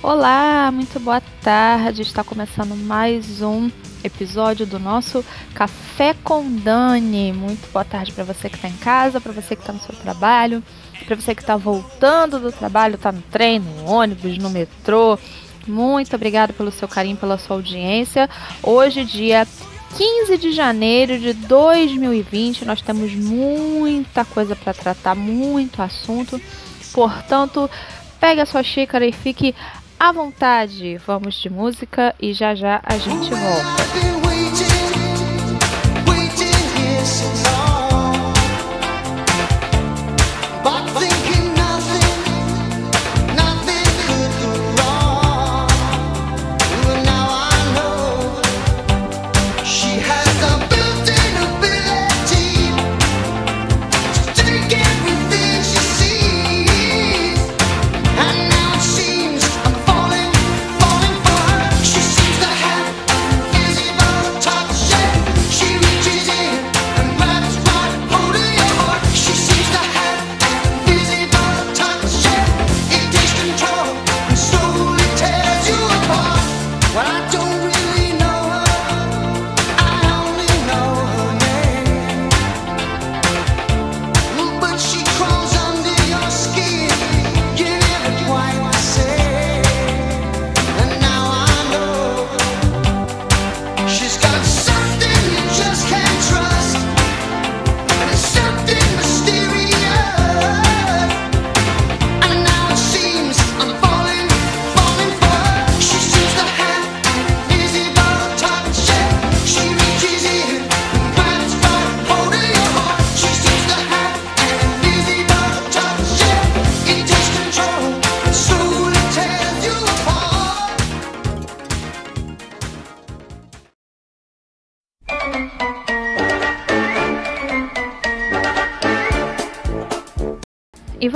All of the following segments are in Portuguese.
Olá, muito boa tarde. Está começando mais um episódio do nosso Café com Dani. Muito boa tarde para você que está em casa, para você que está no seu trabalho, para você que está voltando do trabalho, está no trem, no ônibus, no metrô. Muito obrigada pelo seu carinho, pela sua audiência. Hoje, dia 15 de janeiro de 2020, nós temos muita coisa para tratar, muito assunto. Portanto, pegue a sua xícara e fique à vontade. Vamos de música e já já a gente volta.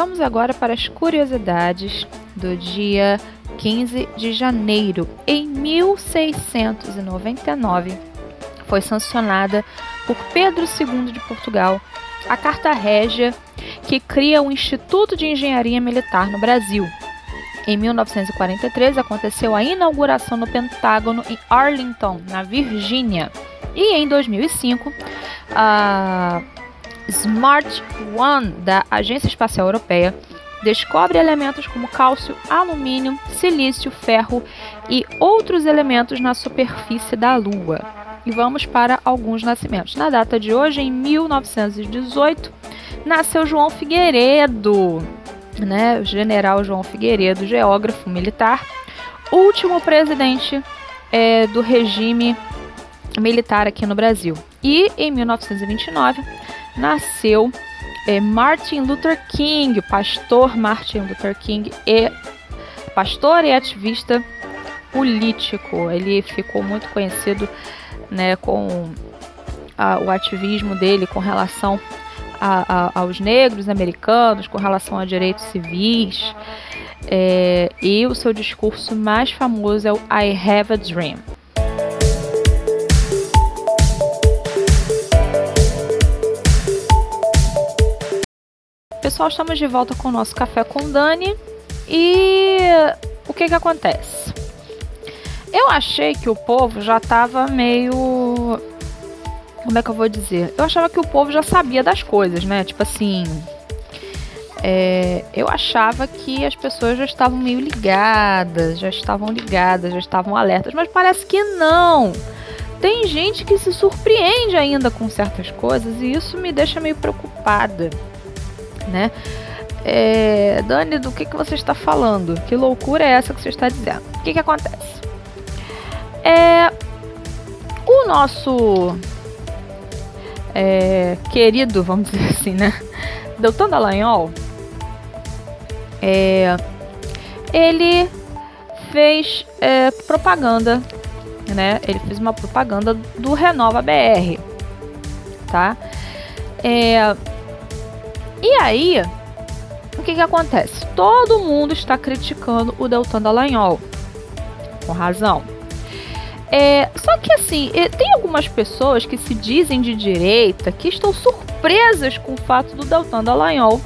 Vamos agora para as curiosidades do dia 15 de janeiro. Em 1699, foi sancionada por Pedro II de Portugal a Carta Régia, que cria o Instituto de Engenharia Militar no Brasil. Em 1943, aconteceu a inauguração no Pentágono em Arlington, na Virgínia. E em 2005, a Smart One da Agência Espacial Europeia descobre elementos como cálcio, alumínio, silício, ferro e outros elementos na superfície da Lua. E vamos para alguns nascimentos. Na data de hoje, em 1918, nasceu João Figueiredo, né? General João Figueiredo, geógrafo militar, último presidente é, do regime militar aqui no Brasil. E em 1929 nasceu é, Martin Luther King, o pastor Martin Luther King, e pastor e ativista político. Ele ficou muito conhecido né, com a, o ativismo dele com relação a, a, aos negros americanos, com relação a direitos civis. É, e o seu discurso mais famoso é o I Have a Dream. Pessoal, estamos de volta com o nosso café com Dani. E o que que acontece? Eu achei que o povo já tava meio como é que eu vou dizer? Eu achava que o povo já sabia das coisas, né? Tipo assim, é, eu achava que as pessoas já estavam meio ligadas, já estavam ligadas, já estavam alertas, mas parece que não. Tem gente que se surpreende ainda com certas coisas e isso me deixa meio preocupada né? É, Dani, do que, que você está falando? Que loucura é essa que você está dizendo? O que, que acontece? É, o nosso é, querido, vamos dizer assim, né? Deltan Dallagnol, é, ele fez é, propaganda, né? Ele fez uma propaganda do Renova BR, tá? É, e aí, o que, que acontece? Todo mundo está criticando o Deltan Dallagnol, com razão. É, só que assim, tem algumas pessoas que se dizem de direita que estão surpresas com o fato do Deltan Dallagnol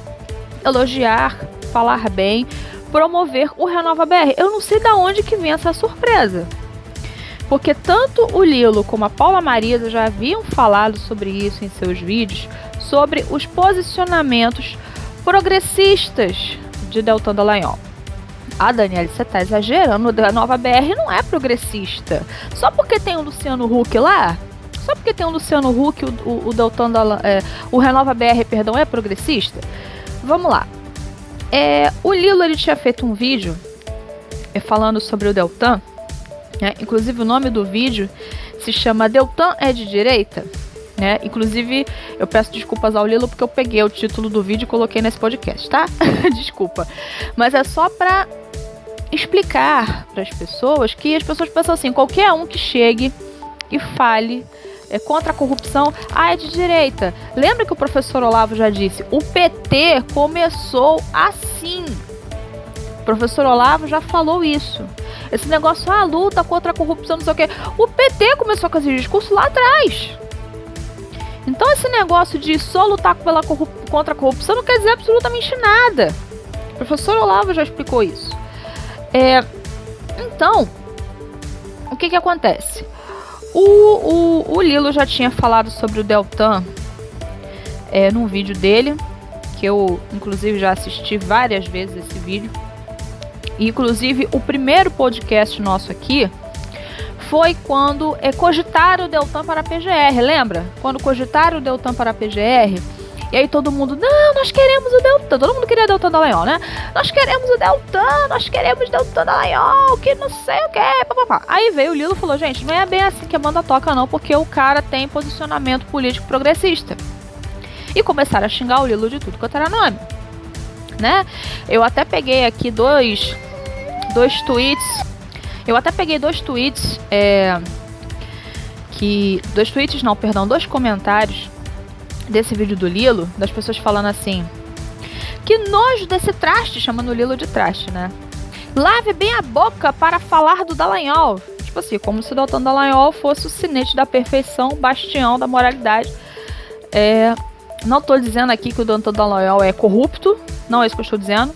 elogiar, falar bem, promover o Renova BR. Eu não sei da onde que vem essa surpresa. Porque tanto o Lilo como a Paula Marisa já haviam falado sobre isso em seus vídeos, sobre os posicionamentos progressistas de Deltan Dallagnol. Ah, Daniela, você tá exagerando. A nova BR não é progressista. Só porque tem o Luciano Huck lá? Só porque tem o Luciano Huck, o, o, o Deltan da, é, o Renova BR, perdão, é progressista? Vamos lá. É, o Lilo ele tinha feito um vídeo é, falando sobre o Deltan. Né? Inclusive o nome do vídeo se chama Deltan é de direita. Né? Inclusive, eu peço desculpas ao Lilo porque eu peguei o título do vídeo e coloquei nesse podcast, tá? Desculpa. Mas é só pra explicar para as pessoas que as pessoas pensam assim: qualquer um que chegue e fale é contra a corrupção, ah, é de direita. Lembra que o professor Olavo já disse? O PT começou assim. O professor Olavo já falou isso. Esse negócio, ah, luta contra a corrupção, não sei o quê. O PT começou com esse discurso lá atrás. Então esse negócio de só lutar pela contra a corrupção não quer dizer absolutamente nada. O professor Olavo já explicou isso. É, então, o que que acontece? O, o, o Lilo já tinha falado sobre o Deltan é, num vídeo dele, que eu inclusive já assisti várias vezes esse vídeo. E, inclusive, o primeiro podcast nosso aqui foi quando é, cogitaram o Deltan para a PGR, lembra? Quando cogitaram o Deltan para a PGR, e aí todo mundo, não, nós queremos o Deltan. Todo mundo queria Deltan Dallagnol, né? Nós queremos o Deltan, nós queremos Deltan Dallagnol, que não sei o que, papapá. Aí veio o Lilo e falou, gente, não é bem assim que a banda toca não, porque o cara tem posicionamento político progressista. E começaram a xingar o Lilo de tudo quanto era nome. Né? Eu até peguei aqui dois, dois tweets. Eu até peguei dois tweets, é, que... Dois tweets não, perdão, dois comentários desse vídeo do Lilo, das pessoas falando assim: Que nojo desse traste, chamando o Lilo de traste, né? Lave bem a boca para falar do Dallagnol. Tipo assim, como se o Dalton Dallagnol fosse o sinete da perfeição, bastião da moralidade. É, não estou dizendo aqui que o Dalton Dallagnol é corrupto, não é isso que eu estou dizendo.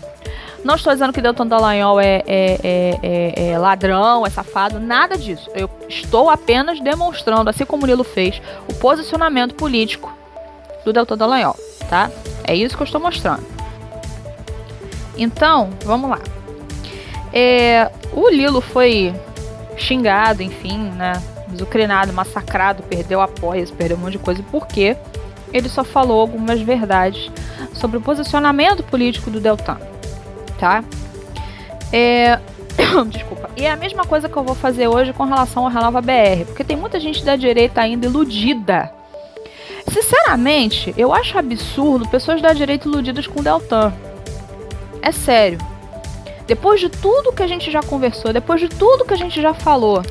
Não estou dizendo que Delton Dallagnol é, é, é, é, ladrão, é safado, nada disso. Eu estou apenas demonstrando, assim como o Lilo fez, o posicionamento político do Delta Dallagnol, tá? É isso que eu estou mostrando. Então, vamos lá. É, o Lilo foi xingado, enfim, né? Desucrinado, massacrado, perdeu apoios, perdeu um monte de coisa, porque ele só falou algumas verdades sobre o posicionamento político do Deltan, tá? É, desculpa. E é a mesma coisa que eu vou fazer hoje com relação ao Renova BR, porque tem muita gente da direita ainda iludida Sinceramente, eu acho absurdo pessoas da direita iludidas com o Deltan. É sério. Depois de tudo que a gente já conversou, depois de tudo que a gente já falou,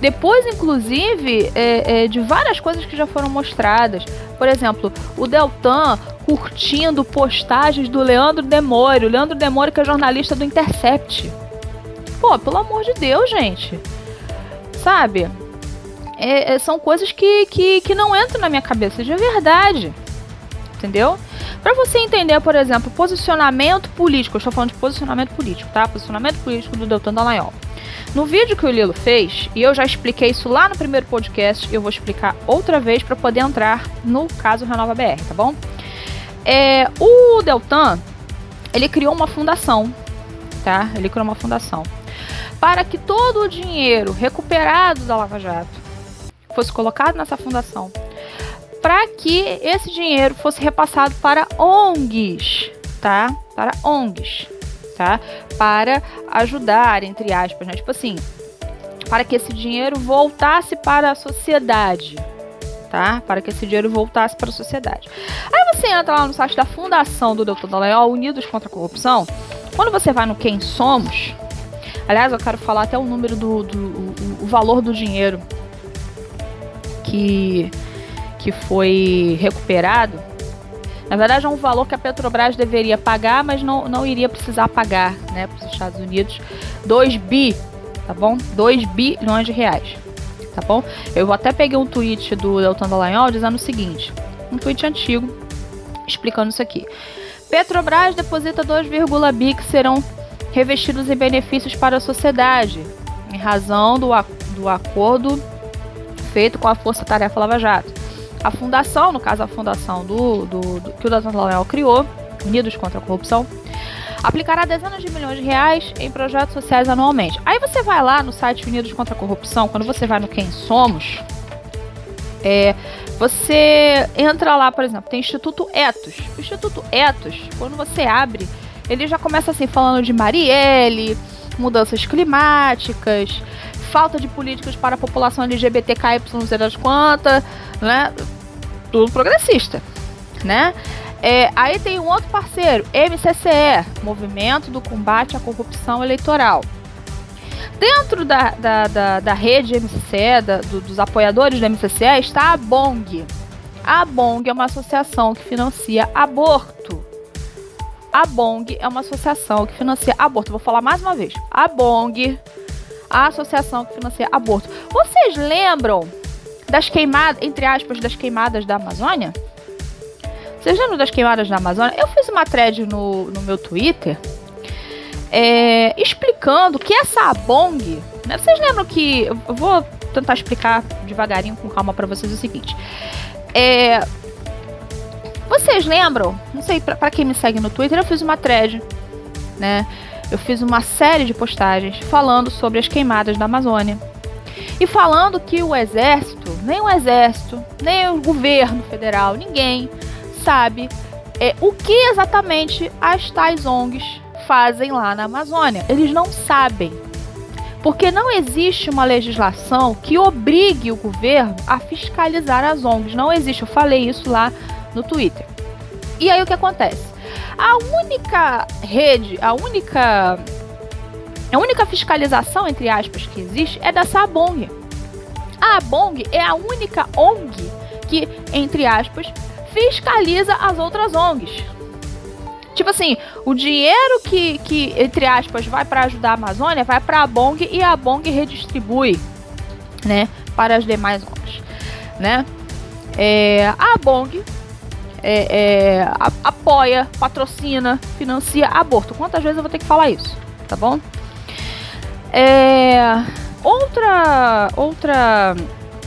depois, inclusive, é, é, de várias coisas que já foram mostradas. Por exemplo, o Deltan curtindo postagens do Leandro Demore. O Leandro Demore que é jornalista do Intercept. Pô, pelo amor de Deus, gente. Sabe? é, é, são coisas que, que, que não entram na minha cabeça de verdade. Entendeu? Para você entender, por exemplo, posicionamento político, eu estou falando de posicionamento político, tá? Posicionamento político do Deltan Dallagnol. No vídeo que o Lilo fez, e eu já expliquei isso lá no primeiro podcast, eu vou explicar outra vez para poder entrar no caso Renova BR, tá bom? É, o Deltan, ele criou uma fundação, tá? Ele criou uma fundação para que todo o dinheiro recuperado da Lava Jato fosse colocado nessa fundação, para que esse dinheiro fosse repassado para ONGs, tá? Para ONGs, tá? Para ajudar, entre aspas, né? Tipo assim, para que esse dinheiro voltasse para a sociedade, tá? Para que esse dinheiro voltasse para a sociedade. Aí você entra lá no site da Fundação do Dr. Dallagnol, Unidos contra a Corrupção. Quando você vai no Quem Somos, aliás, eu quero falar até o número do, do o, o valor do dinheiro que, que foi recuperado, na verdade é um valor que a Petrobras deveria pagar, mas não, não iria precisar pagar né, para os Estados Unidos. 2 bi tá bom? 2 bilhões de reais, tá bom? Eu até peguei um tweet do Deltan Dallagnol dizendo o seguinte, um tweet antigo, explicando isso aqui. Petrobras deposita 2,1 bi que serão revestidos em benefícios para a sociedade, em razão do, do acordo feito com a Força Tarefa Lava Jato. A fundação, no caso a fundação do, do, do que o Deltan Dallagnol criou, Unidos contra a Corrupção, aplicará dezenas de milhões de reais em projetos sociais anualmente. Aí você vai lá no site Unidos contra a Corrupção, quando você vai no Quem Somos, é, você entra lá, por exemplo, tem Instituto Etos. O Instituto Etos, quando você abre, ele já começa assim falando de Marielle, mudanças climáticas, falta de políticas para a população LGBTQI, não sei das quantas, né? Tudo progressista, né? É, aí tem um outro parceiro, MCCE, Movimento do Combate à Corrupção Eleitoral. Dentro da, da, da, da rede MCCE, da, do, dos apoiadores da MCCE, está a BONG. A BONG é uma associação que financia aborto. A BONG é uma associação que financia aborto. Vou falar mais uma vez. A BONG, a associação que financia aborto. Vocês lembram das queimadas, entre aspas, das queimadas da Amazônia? Vocês lembram das queimadas na Amazônia? Eu fiz uma thread no, no meu Twitter é, explicando que essa Abong. Né, vocês lembram que. Eu vou tentar explicar devagarinho, com calma, para vocês o seguinte. É, vocês lembram? Não sei, para quem me segue no Twitter, eu fiz uma thread, né? Eu fiz uma série de postagens falando sobre as queimadas da Amazônia. E falando que o exército, nem o exército, nem o governo federal, ninguém sabe é, o que exatamente as tais ONGs fazem lá na Amazônia. Eles não sabem. Porque não existe uma legislação que obrigue o governo a fiscalizar as ONGs. Não existe. Eu falei isso lá no Twitter. E aí o que acontece? A única rede, a única a única fiscalização entre aspas que existe é da Sabong. A Abong é a única ONG que, entre aspas, fiscaliza as outras ONGs. Tipo assim, o dinheiro que, que entre aspas, vai para ajudar a Amazônia vai para a Bong e a Bong redistribui, né, para as demais ONGs, né? É, a Bong é, é, apoia, patrocina, financia aborto. Quantas vezes eu vou ter que falar isso, tá bom? É, outra, outra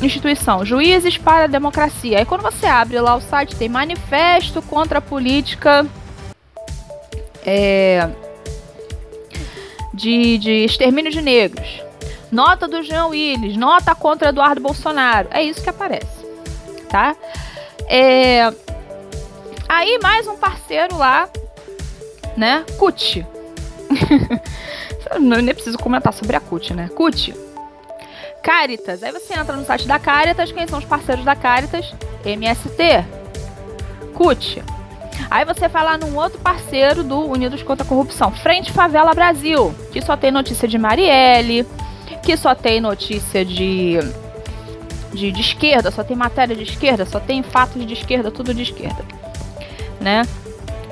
instituição, Juízes para a Democracia. Aí quando você abre lá o site, tem manifesto contra a política é, de, de extermínio de negros. Nota do Jean Willis, nota contra Eduardo Bolsonaro. É isso que aparece, tá? É, aí mais um parceiro lá, né? CUT. Não, nem preciso comentar sobre a CUT, né? CUT Caritas. Aí você entra no site da Caritas, quem são os parceiros da Caritas? MST, CUT. Aí você vai lá num outro parceiro do Unidos contra a Corrupção, Frente Favela Brasil, que só tem notícia de Marielle, que só tem notícia de, de, de esquerda, só tem matéria de esquerda, só tem fatos de esquerda, tudo de esquerda, né?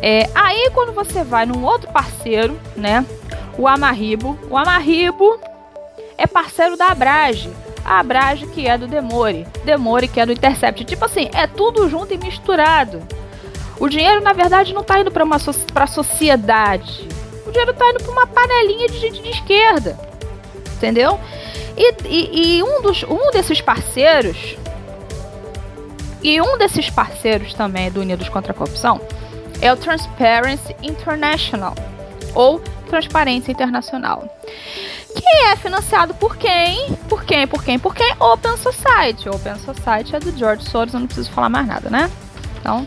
É, aí quando você vai num outro parceiro, né? O Amarribo. O Amarribo é parceiro da Abrage. A Abrage que é do Demore, Demore que é do Intercept. Tipo assim, é tudo junto e misturado. O dinheiro, na verdade, não tá indo para uma so pra sociedade. O dinheiro tá indo para uma panelinha de gente de esquerda. Entendeu? E, e, e um, dos, um desses parceiros. E um desses parceiros também do Unidos contra a Corrupção é o Transparency International. Ou Transparência Internacional que é financiado por quem? Por quem? Por quem? Por quem? Open Society. Open Society é do George Soros, eu não preciso falar mais nada, né? Então,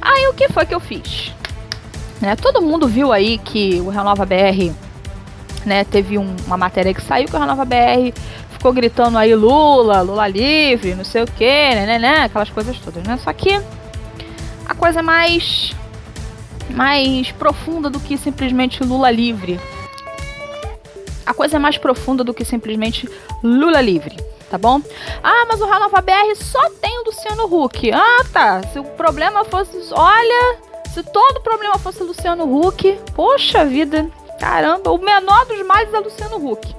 aí o que foi que eu fiz? Né, todo mundo viu aí que o Renova BR, né, teve um, uma matéria que saiu que o Renova BR ficou gritando aí Lula, Lula livre, não sei o que, né, né, né, aquelas coisas todas, né? Só que a coisa mais mais profunda do que simplesmente Lula livre a coisa é mais profunda do que simplesmente Lula livre, tá bom? Ah, mas o Renova BR só tem o Luciano Huck. Ah, tá. Se o problema fosse. Olha, se todo problema fosse Luciano Huck, poxa vida, caramba, o menor dos males é Luciano Huck.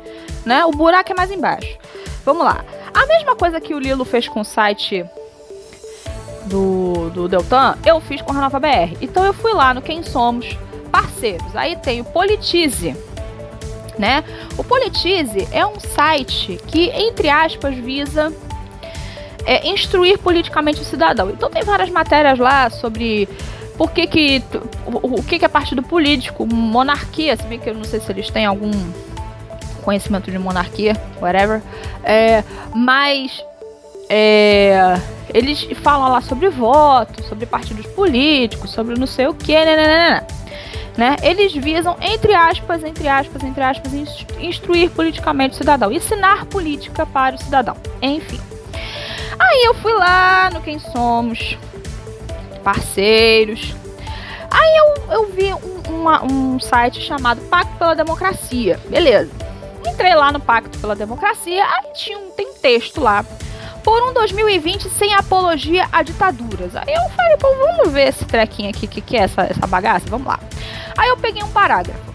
né? O buraco é mais embaixo. Vamos lá. A mesma coisa que o Lilo fez com o site do, do Deltan, eu fiz com a Renova BR. Então eu fui lá no Quem Somos Parceiros. Aí tem o Politize, né? O Politize é um site que, entre aspas, visa é, instruir politicamente o cidadão. Então tem várias matérias lá sobre por que que o, o que que é partido político, monarquia, se bem que eu não sei se eles têm algum conhecimento de monarquia, whatever. É, mas é, eles falam lá sobre voto, sobre partidos políticos, sobre não sei o que, né, né? Eles visam, entre aspas, entre aspas, entre aspas, instruir politicamente o cidadão, ensinar política para o cidadão. Enfim. Aí eu fui lá no Quem Somos, parceiros. Aí eu, eu vi um, uma, um site chamado Pacto pela Democracia. Beleza. Entrei lá no Pacto pela Democracia, aí tinha um, tem texto lá. Por um 2020 sem apologia a ditaduras. Aí eu falei, pô, vamos ver esse trequinho aqui, que, que é essa, essa bagaça? Vamos lá. Aí eu peguei um parágrafo.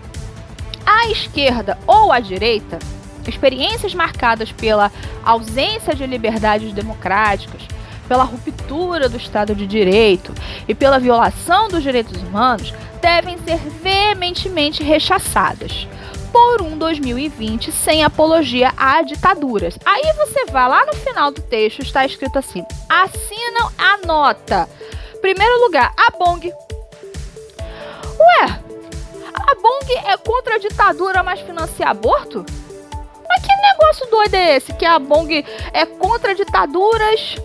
À esquerda ou à direita, experiências marcadas pela ausência de liberdades democráticas, pela ruptura do Estado de Direito e pela violação dos direitos humanos devem ser veementemente rechaçadas por um 2020 sem apologia a ditaduras. Aí você vai lá no final do texto, está escrito assim: assinam a nota. Primeiro lugar, a Bong. Ué, a Bong é contra a ditadura, mas financia aborto? Mas que negócio doido é esse? Que a Bong é contra ditaduras,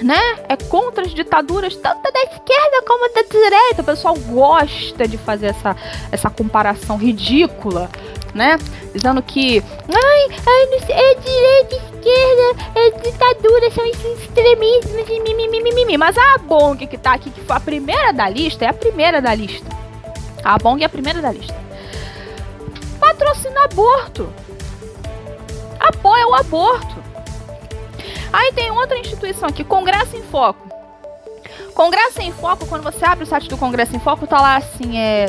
né? É contra as ditaduras, tanto da esquerda como da direita. O pessoal gosta de fazer essa, essa comparação ridícula, né? Dizendo que ai, ai é direita, esquerda, é ditadura, são extremismos, mimimi. Mas a Bong que tá aqui, que foi a primeira da lista, é a primeira da lista. A Bong é a primeira da lista. Patrocina aborto. Apoia o aborto. Aí tem outra instituição aqui, Congresso em Foco. Congresso em Foco, quando você abre o site do Congresso em Foco, tá lá assim, é.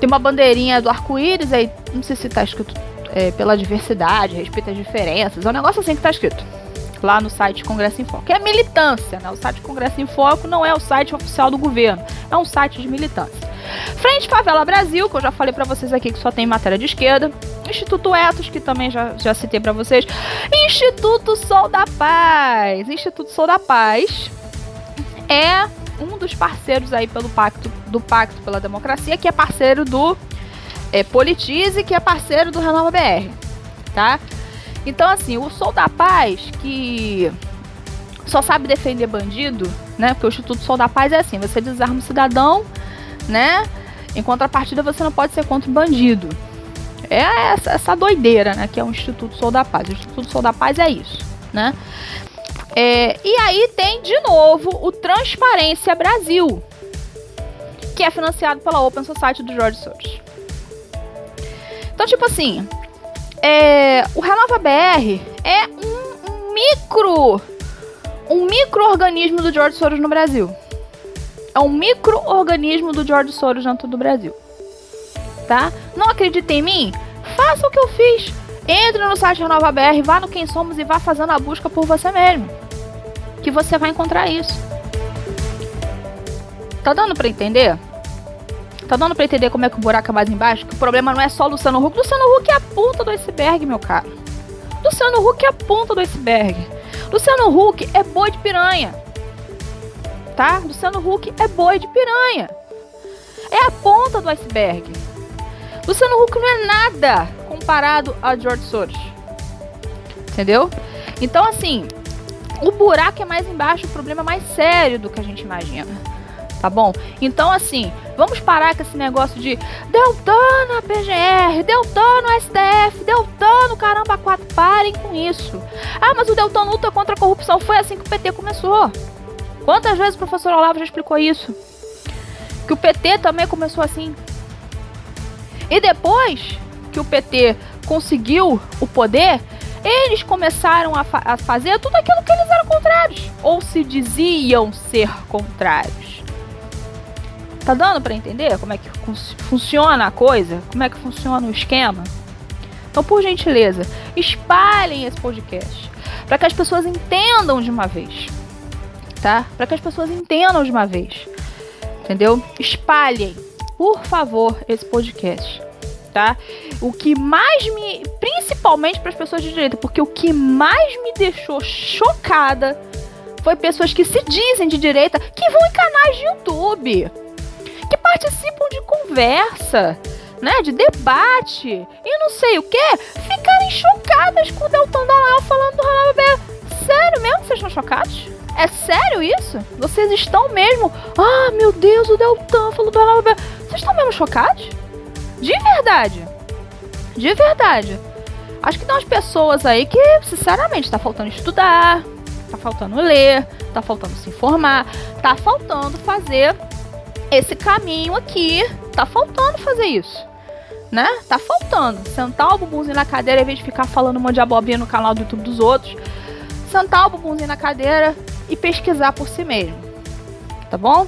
Tem uma bandeirinha do arco-íris, aí não sei se tá escrito é, pela diversidade, respeito às diferenças. É um negócio assim que tá escrito lá no site Congresso em Foco. É militância, né? O site Congresso em Foco não é o site oficial do governo, é um site de militância. Frente Favela Brasil, que eu já falei para vocês aqui que só tem matéria de esquerda. Instituto Etos, que também já, já citei para vocês. Instituto Sol da Paz. Instituto Sol da Paz é um dos parceiros aí pelo pacto do Pacto pela Democracia, que é parceiro do é, Politize, que é parceiro do Renova BR, tá? Então, assim, o Sol da Paz, que só sabe defender bandido, né? Porque o Instituto Sol da Paz é assim: você desarma o cidadão, né? Em contrapartida, você não pode ser contra o bandido. É essa, essa doideira, né? Que é o Instituto Sol da Paz. O Instituto Sol da Paz é isso, né? É, e aí tem de novo o Transparência Brasil, que é financiado pela Open Society do George Soros. Então, tipo assim, é, o Renova BR é um, um micro, um micro-organismo do George Soros no Brasil. É um micro-organismo do George Soros dentro do Brasil. Tá? Não acredita em mim? Faça o que eu fiz. Entre no site Renova BR, vá no Quem Somos e vá fazendo a busca por você mesmo. Que você vai encontrar isso. Tá dando para entender? Tá dando pra entender como é que o buraco é mais embaixo? Que o problema não é só Luciano Huck. Luciano Huck é a ponta do iceberg, meu caro. Luciano Huck é a ponta do iceberg. Luciano Huck é boi de piranha tá? Luciano Huck é boi de piranha. É a ponta do iceberg. Luciano Huck não é nada comparado a George Soros. Entendeu? Então, assim, o buraco é mais embaixo, o problema é mais sério do que a gente imagina. Tá bom? Então, assim, vamos parar com esse negócio de Deltano PGR, Deltano STF, Deltano caramba, quatro. Parem com isso. Ah, mas o Deltano luta contra a corrupção. Foi assim que o PT começou. Quantas vezes o professor Olavo já explicou isso? Que o PT também começou assim. E depois que o PT conseguiu o poder, eles começaram a, fa a fazer tudo aquilo que eles eram contrários. Ou se diziam ser contrários. Tá dando para entender como é que fun funciona a coisa? Como é que funciona o esquema? Então, por gentileza, espalhem esse podcast para que as pessoas entendam de uma vez, tá? Para que as pessoas entendam de uma vez, entendeu? Espalhem, por favor, esse podcast, tá? O que mais me, principalmente para as pessoas de direita, porque o que mais me deixou chocada foi pessoas que se dizem de direita que vão em canais de YouTube, que participam de conversa, né, de debate e não sei o que, ficarem chocadas com o Deltão Dallagnol falando do Ronaldo Bebê. Sério mesmo vocês estão chocados? É sério isso? Vocês estão mesmo? Ah, meu Deus, o Deltan falou do Ronaldo Bebê. Vocês estão mesmo chocados? De verdade. De verdade. Acho que tem umas pessoas aí que, sinceramente, tá faltando estudar, tá faltando ler, tá faltando se informar, tá faltando fazer esse caminho aqui, tá faltando fazer isso. Né? Tá faltando. Sentar o bumbumzinho na cadeira, em vez de ficar falando uma de abobrinha no canal do YouTube dos outros. Sentar o bumbumzinho na cadeira e pesquisar por si mesmo. Tá bom?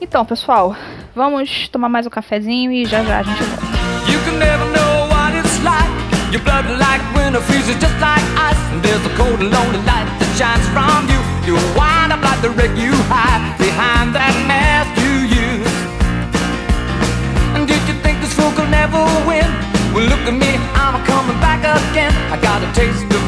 Então, pessoal, vamos tomar mais um cafezinho e já já a gente volta. You can never know what it's like. Your blood like winter freezes just like ice. And there's a cold and lonely light that shines from you. You wind up like the wreck you hide behind that mask you use. And did you think this fool could never win? Well, look at me, I'm coming back again. I got a taste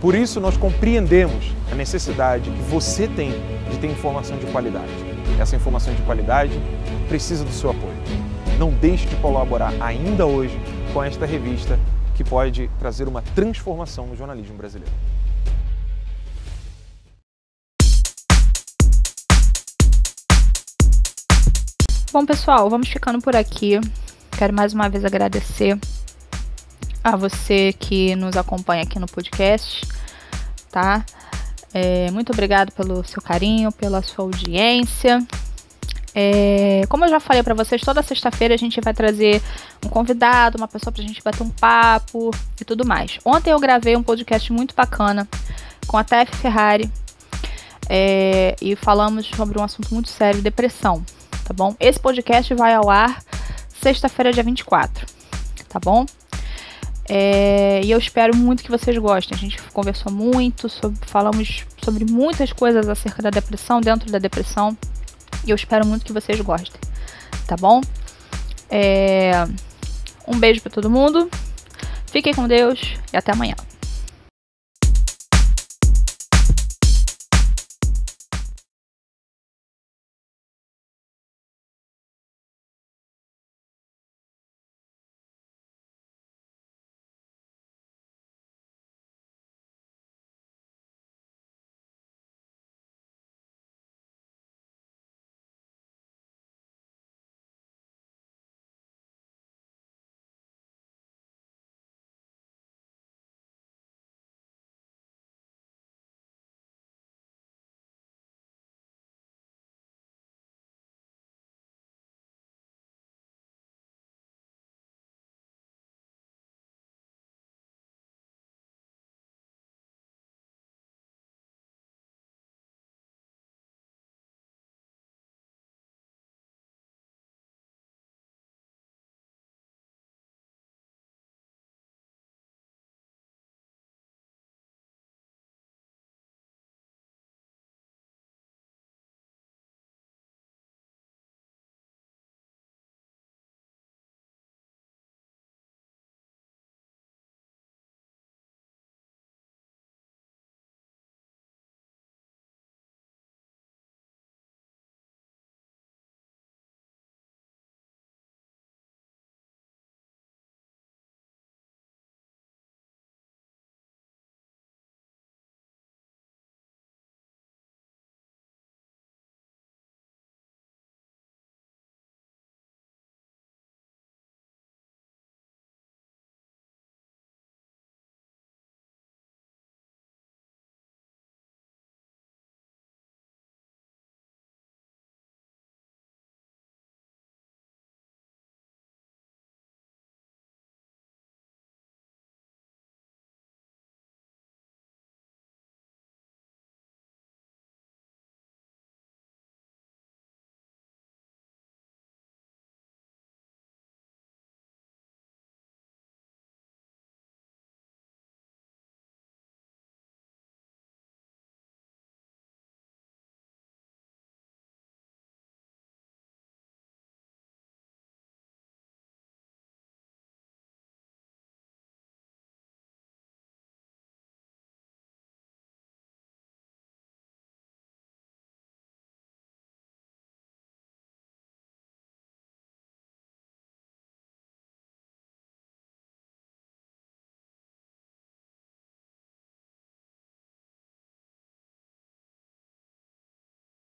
Por isso, nós compreendemos a necessidade que você tem de ter informação de qualidade. Essa informação de qualidade precisa do seu apoio. Não deixe de colaborar ainda hoje com esta revista que pode trazer uma transformação no jornalismo brasileiro. Bom, pessoal, vamos ficando por aqui. Quero mais uma vez agradecer a você que nos acompanha aqui no podcast, tá? É, muito obrigado pelo seu carinho, pela sua audiência. É, como eu já falei para vocês, toda sexta-feira a gente vai trazer um convidado, uma pessoa pra gente bater um papo e tudo mais. Ontem eu gravei um podcast muito bacana com a Tef Ferrari é, e falamos sobre um assunto muito sério, depressão, tá bom? Esse podcast vai ao ar sexta-feira, dia 24, tá bom? É, e eu espero muito que vocês gostem. A gente conversou muito, sobre, falamos sobre muitas coisas acerca da depressão, dentro da depressão. E eu espero muito que vocês gostem, tá bom? É, um beijo para todo mundo. Fiquem com Deus e até amanhã.